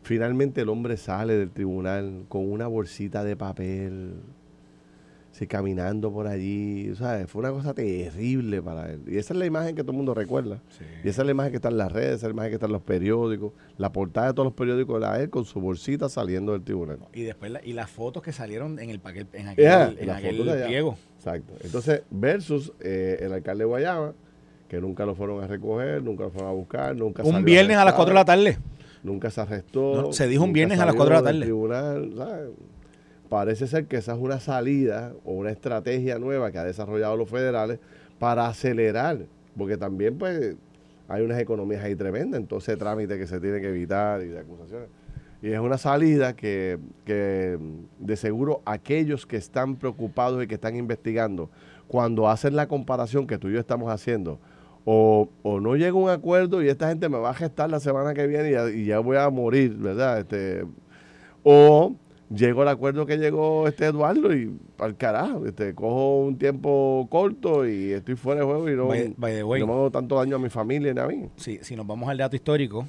Finalmente el hombre sale del tribunal con una bolsita de papel caminando por allí, ¿sabes? Fue una cosa terrible para él. Y esa es la imagen que todo el mundo recuerda. Y esa es la imagen que está en las redes, esa es la imagen que está en los periódicos, la portada de todos los periódicos de él con su bolsita saliendo del tribunal. Y después y las fotos que salieron en el paquete, en aquel, pliego. Exacto. Entonces, versus eh, el alcalde de Guayama, que nunca lo fueron a recoger, nunca lo fueron a buscar, nunca Un viernes a, las 4 de la tarde. Nunca se arrestó. se dijo un viernes a las 4 de la tarde. Tribunal, ¿sabes? Parece ser que esa es una salida o una estrategia nueva que ha desarrollado los federales para acelerar, porque también pues hay unas economías ahí tremendas, entonces trámite que se tiene que evitar y de acusaciones. Y es una salida que, que de seguro aquellos que están preocupados y que están investigando, cuando hacen la comparación que tú y yo estamos haciendo, o, o, no llega un acuerdo y esta gente me va a gestar la semana que viene y ya, y ya voy a morir, ¿verdad? Este, o llegó el acuerdo que llegó este Eduardo y al carajo, este, cojo un tiempo corto y estoy fuera de juego y no, me hago tanto daño a mi familia ni a mí. Si nos vamos al dato histórico,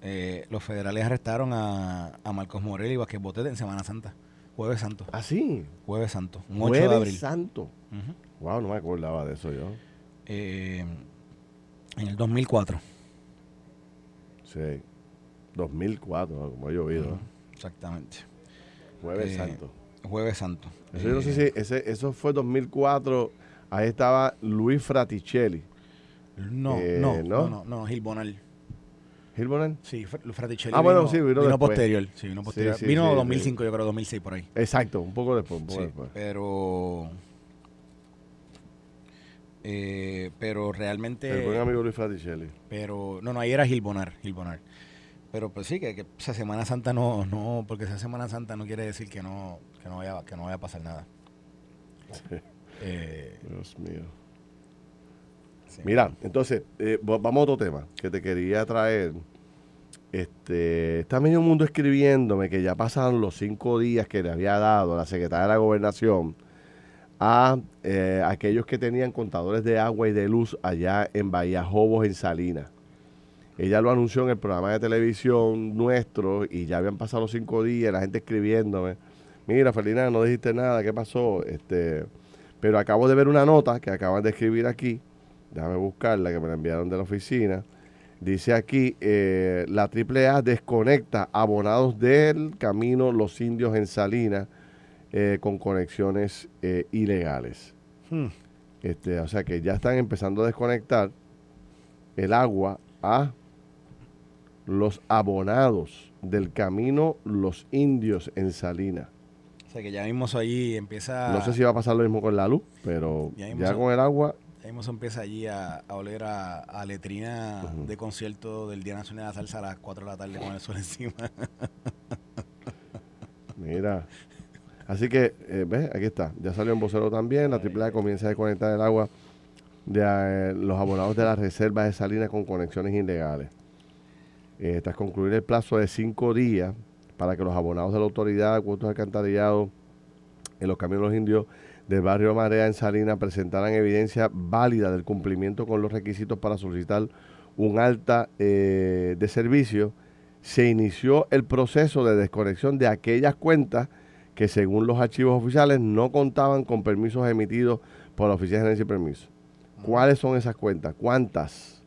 eh, los federales arrestaron a, Marcos Morel y Vázquez Botet en Semana Santa, Jueves Santo. ¿Ah, sí? Jueves Santo, un 8 de abril. Santo. Wow, no me acordaba de eso yo. Eh, en el 2004. Sí, 2004, como ha llovido. Exactamente. Jueves eh, Santo. Jueves Santo. Eso, no sé eh, si ese, eso fue 2004. Ahí estaba Luis Fraticelli. No, eh, no, no, no, no, Gil Bonal. ¿Gil Bonal? Sí, Fraticelli. Ah, bueno, sí, vino, vino posterior. Sí, vino posterior. vino 2005, yo creo, 2006 por ahí. Exacto, un poco después, un poco después. Pero. Eh, pero realmente. El buen amigo Luis Fraticelli. Pero, no, no, ahí era Gil Bonar, Gil Bonar. Pero pues sí, que, que esa Semana Santa no, no, porque esa Semana Santa no quiere decir que no, que no vaya, que no vaya a pasar nada. Eh, Dios mío. Mira, entonces, eh, vamos a otro tema que te quería traer. Este, está medio mundo escribiéndome que ya pasaron los cinco días que le había dado la secretaria de la gobernación a eh, aquellos que tenían contadores de agua y de luz allá en Bahía Jobos, en Salinas. Ella lo anunció en el programa de televisión nuestro y ya habían pasado los cinco días, la gente escribiéndome, mira Felina, no dijiste nada, ¿qué pasó? Este, pero acabo de ver una nota que acaban de escribir aquí, déjame buscarla, que me la enviaron de la oficina. Dice aquí, eh, la AAA desconecta abonados del camino Los Indios en Salinas eh, con conexiones eh, ilegales. Hmm. Este, o sea que ya están empezando a desconectar el agua a los abonados del camino Los Indios en Salina. O sea que ya mismo allí empieza... No sé si va a pasar lo mismo con la luz, pero ya, con el agua... Ya mismo empieza allí a, oler a, letrina de concierto del Día Nacional de la Salsa a las 4 de la tarde con el sol encima. Mira. Así que, eh, ¿ves? Aquí está. Ya salió en vocero también. La AAA comienza a desconectar el agua de eh, los abonados de las reservas de Salinas con conexiones ilegales eh, tras concluir el plazo de cinco días para que los abonados de la autoridad de cuotos alcantarillados en los caminos los indios del barrio Marea en Salinas presentaran evidencia válida del cumplimiento con los requisitos para solicitar un alta eh, de servicio, se inició el proceso de desconexión de aquellas cuentas que según los archivos oficiales no contaban con permisos emitidos por la Oficina de Gerencia y Permiso. ¿Cuáles son esas cuentas? ¿Cuántas?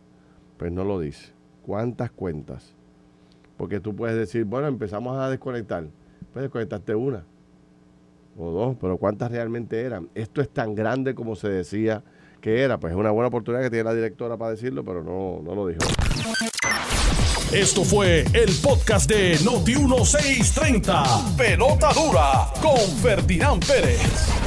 Pues no lo dice. ¿Cuántas cuentas? Porque tú puedes decir, bueno, empezamos a desconectar. Puedes desconectarte una o dos, pero ¿cuántas realmente eran? Esto es tan grande como se decía que era. Pues es una buena oportunidad que tiene la directora para decirlo, pero no, no lo dijo. Esto fue el podcast de Noti1630. Pelota dura con Ferdinand Pérez.